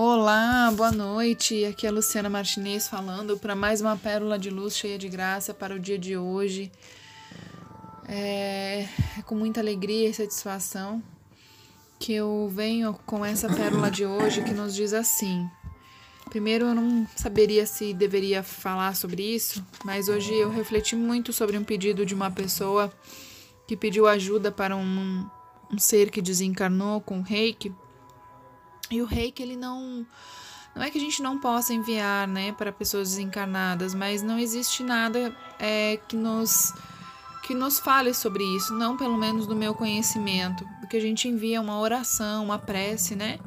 Olá, boa noite. Aqui é a Luciana Martinez falando para mais uma pérola de luz cheia de graça para o dia de hoje. É, é, com muita alegria e satisfação que eu venho com essa pérola de hoje que nos diz assim. Primeiro, eu não saberia se deveria falar sobre isso, mas hoje eu refleti muito sobre um pedido de uma pessoa que pediu ajuda para um, um ser que desencarnou com reiki e o reiki, ele não. Não é que a gente não possa enviar, né, para pessoas desencarnadas, mas não existe nada é, que nos que nos fale sobre isso, não pelo menos do meu conhecimento, porque a gente envia uma oração, uma prece, né?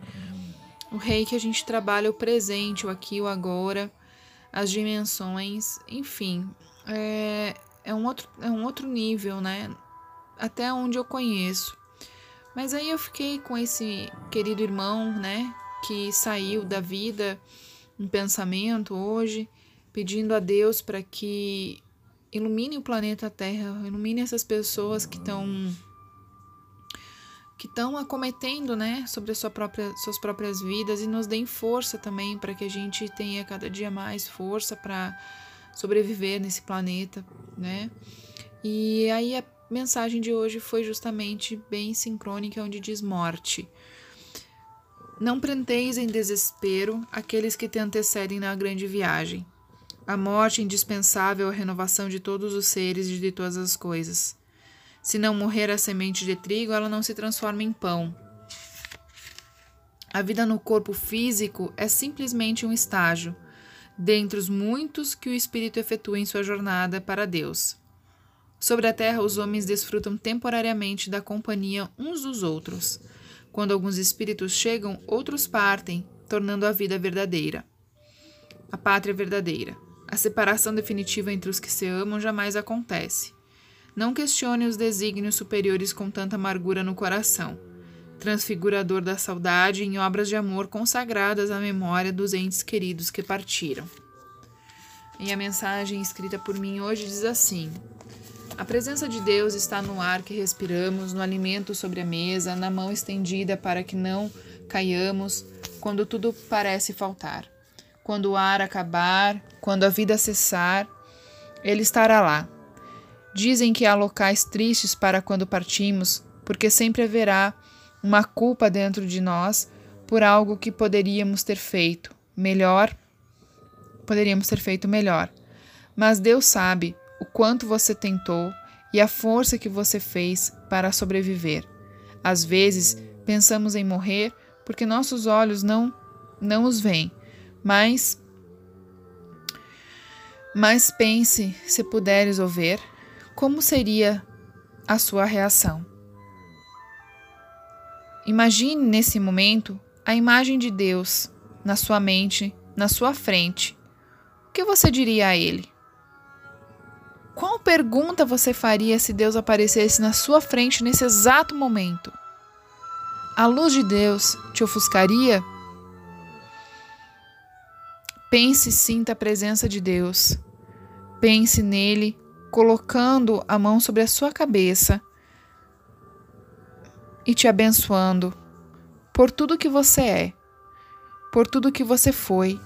O reiki a gente trabalha o presente, o aqui, o agora, as dimensões, enfim, é, é, um, outro, é um outro nível, né? Até onde eu conheço. Mas aí eu fiquei com esse querido irmão, né, que saiu da vida em pensamento hoje, pedindo a Deus para que ilumine o planeta Terra, ilumine essas pessoas que estão que estão acometendo, né, sobre sua própria, suas próprias vidas e nos deem força também para que a gente tenha cada dia mais força para sobreviver nesse planeta, né? E aí mensagem de hoje foi justamente bem sincrônica, onde diz morte. Não prendeis em desespero aqueles que te antecedem na grande viagem. A morte é indispensável à renovação de todos os seres e de todas as coisas. Se não morrer a semente de trigo, ela não se transforma em pão. A vida no corpo físico é simplesmente um estágio, dentre os muitos que o espírito efetua em sua jornada para Deus. Sobre a terra, os homens desfrutam temporariamente da companhia uns dos outros. Quando alguns espíritos chegam, outros partem, tornando a vida verdadeira. A pátria verdadeira. A separação definitiva entre os que se amam jamais acontece. Não questione os desígnios superiores com tanta amargura no coração, transfigurador da saudade em obras de amor consagradas à memória dos entes queridos que partiram. E a mensagem escrita por mim hoje diz assim: a presença de Deus está no ar que respiramos, no alimento sobre a mesa, na mão estendida para que não caiamos quando tudo parece faltar. Quando o ar acabar, quando a vida cessar, Ele estará lá. Dizem que há locais tristes para quando partimos, porque sempre haverá uma culpa dentro de nós por algo que poderíamos ter feito melhor. Poderíamos ter feito melhor. Mas Deus sabe o quanto você tentou e a força que você fez para sobreviver. Às vezes, pensamos em morrer porque nossos olhos não não os veem, mas mas pense, se puderes ouvir, como seria a sua reação. Imagine nesse momento a imagem de Deus na sua mente, na sua frente. O que você diria a ele? Qual pergunta você faria se Deus aparecesse na sua frente nesse exato momento? A luz de Deus te ofuscaria? Pense e sinta a presença de Deus. Pense nele, colocando a mão sobre a sua cabeça e te abençoando por tudo que você é, por tudo que você foi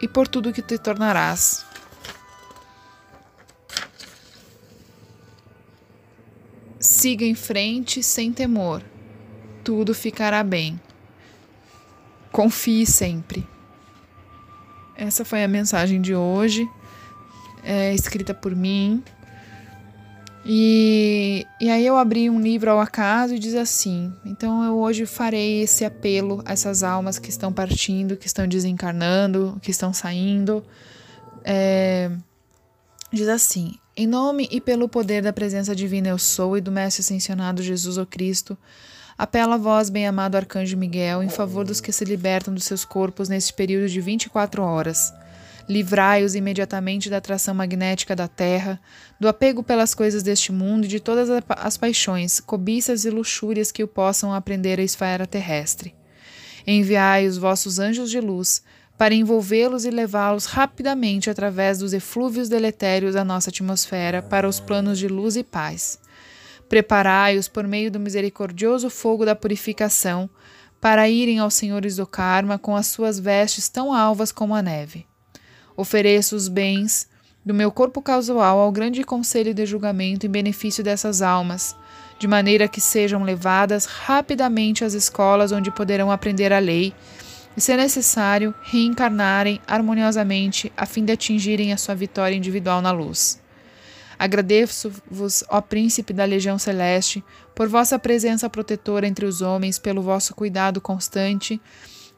e por tudo que te tornarás. Siga em frente sem temor. Tudo ficará bem. Confie sempre. Essa foi a mensagem de hoje, é, escrita por mim. E, e aí eu abri um livro ao acaso e diz assim: então eu hoje farei esse apelo a essas almas que estão partindo, que estão desencarnando, que estão saindo. É, diz assim: em nome e pelo poder da presença divina eu sou e do Mestre Ascensionado Jesus o Cristo, apela a vós, bem-amado Arcanjo Miguel, em favor dos que se libertam dos seus corpos neste período de 24 horas. Livrai-os imediatamente da atração magnética da Terra, do apego pelas coisas deste mundo e de todas as paixões, cobiças e luxúrias que o possam aprender a esfera terrestre. Enviai os vossos anjos de luz para envolvê-los e levá-los rapidamente através dos eflúvios deletérios da nossa atmosfera para os planos de luz e paz. Preparai-os por meio do misericordioso fogo da purificação para irem aos senhores do karma com as suas vestes tão alvas como a neve. Ofereço os bens do meu corpo casual ao grande conselho de julgamento em benefício dessas almas, de maneira que sejam levadas rapidamente às escolas onde poderão aprender a lei e, se necessário, reencarnarem harmoniosamente a fim de atingirem a sua vitória individual na luz. Agradeço-vos, ó Príncipe da Legião Celeste, por vossa presença protetora entre os homens, pelo vosso cuidado constante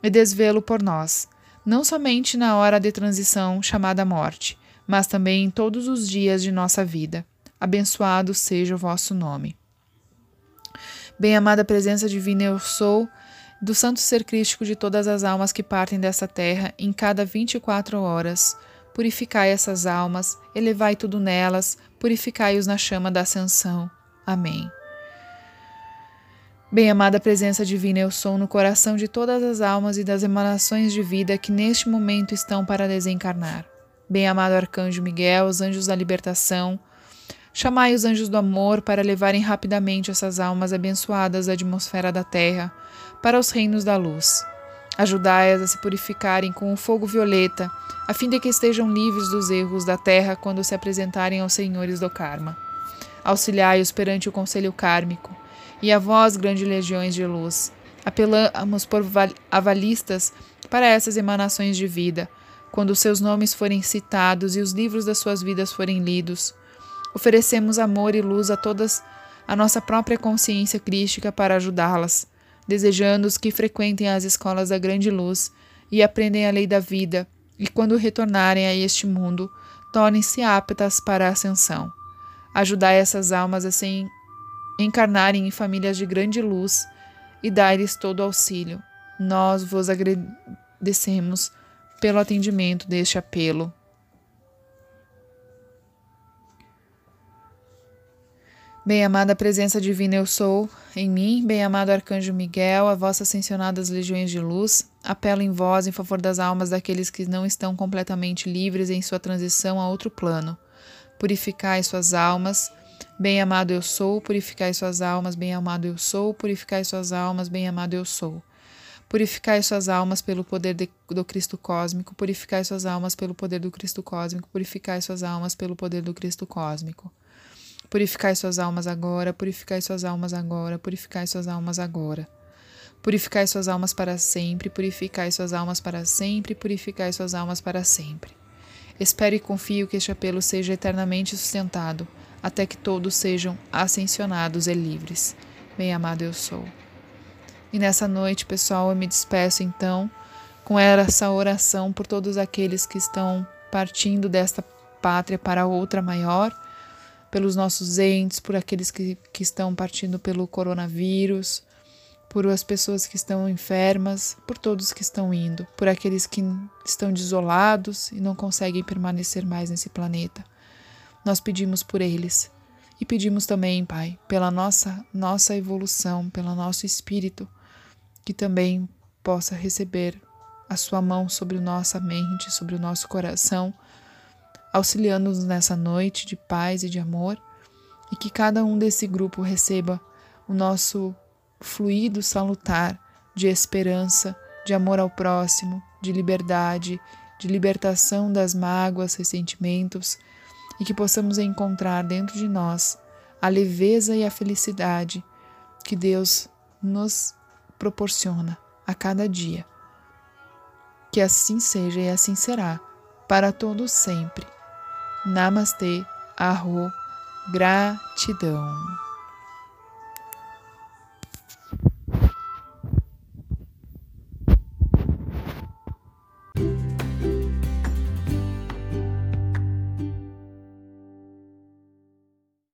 e desvelo por nós, não somente na hora de transição chamada morte, mas também em todos os dias de nossa vida. Abençoado seja o vosso nome. Bem-amada presença divina, eu sou do santo ser crístico de todas as almas que partem desta terra em cada 24 horas. Purificai essas almas, elevai tudo nelas, purificai-os na chama da ascensão. Amém. Bem-amada presença divina, eu sou no coração de todas as almas e das emanações de vida que neste momento estão para desencarnar. Bem-amado arcanjo Miguel, os anjos da libertação, Chamai os anjos do amor para levarem rapidamente essas almas abençoadas da atmosfera da terra para os reinos da luz. Ajudai-as a se purificarem com o fogo violeta, a fim de que estejam livres dos erros da terra quando se apresentarem aos senhores do karma. Auxiliai-os perante o conselho kármico, e a vós, grandes legiões de luz, apelamos por avalistas para essas emanações de vida, quando seus nomes forem citados e os livros das suas vidas forem lidos Oferecemos amor e luz a todas a nossa própria consciência crística para ajudá-las, desejando-os que frequentem as escolas da grande luz e aprendem a lei da vida, e quando retornarem a este mundo, tornem-se aptas para a ascensão. Ajudai essas almas a se encarnarem em famílias de grande luz e dai-lhes todo o auxílio. Nós vos agradecemos pelo atendimento deste apelo. Bem-amada presença divina eu sou em mim, bem-amado arcanjo Miguel, a vossas ascensionadas legiões de luz, apelo em vós em favor das almas daqueles que não estão completamente livres em sua transição a outro plano. Purificai suas almas, bem-amado eu sou, purificai suas almas, bem-amado eu sou, purificai suas almas, bem-amado eu sou. Purificai suas almas pelo poder de, do Cristo cósmico, purificai suas almas pelo poder do Cristo cósmico, purificai suas almas pelo poder do Cristo cósmico. Purificai suas almas agora, purificai suas almas agora, purificai suas almas agora. Purificai suas almas para sempre, purificai suas almas para sempre, purificai suas almas para sempre. Espero e confio que este apelo seja eternamente sustentado, até que todos sejam ascensionados e livres. Bem amado eu sou. E nessa noite, pessoal, eu me despeço então com essa oração por todos aqueles que estão partindo desta pátria para outra maior pelos nossos entes, por aqueles que, que estão partindo pelo coronavírus, por as pessoas que estão enfermas, por todos que estão indo, por aqueles que estão desolados e não conseguem permanecer mais nesse planeta. Nós pedimos por eles e pedimos também, Pai, pela nossa nossa evolução, pelo nosso espírito, que também possa receber a sua mão sobre nossa mente, sobre o nosso coração auxiliando-nos nessa noite de paz e de amor, e que cada um desse grupo receba o nosso fluido salutar de esperança, de amor ao próximo, de liberdade, de libertação das mágoas, ressentimentos, e que possamos encontrar dentro de nós a leveza e a felicidade que Deus nos proporciona a cada dia. Que assim seja e assim será, para todos sempre. Namastê, arro, gratidão.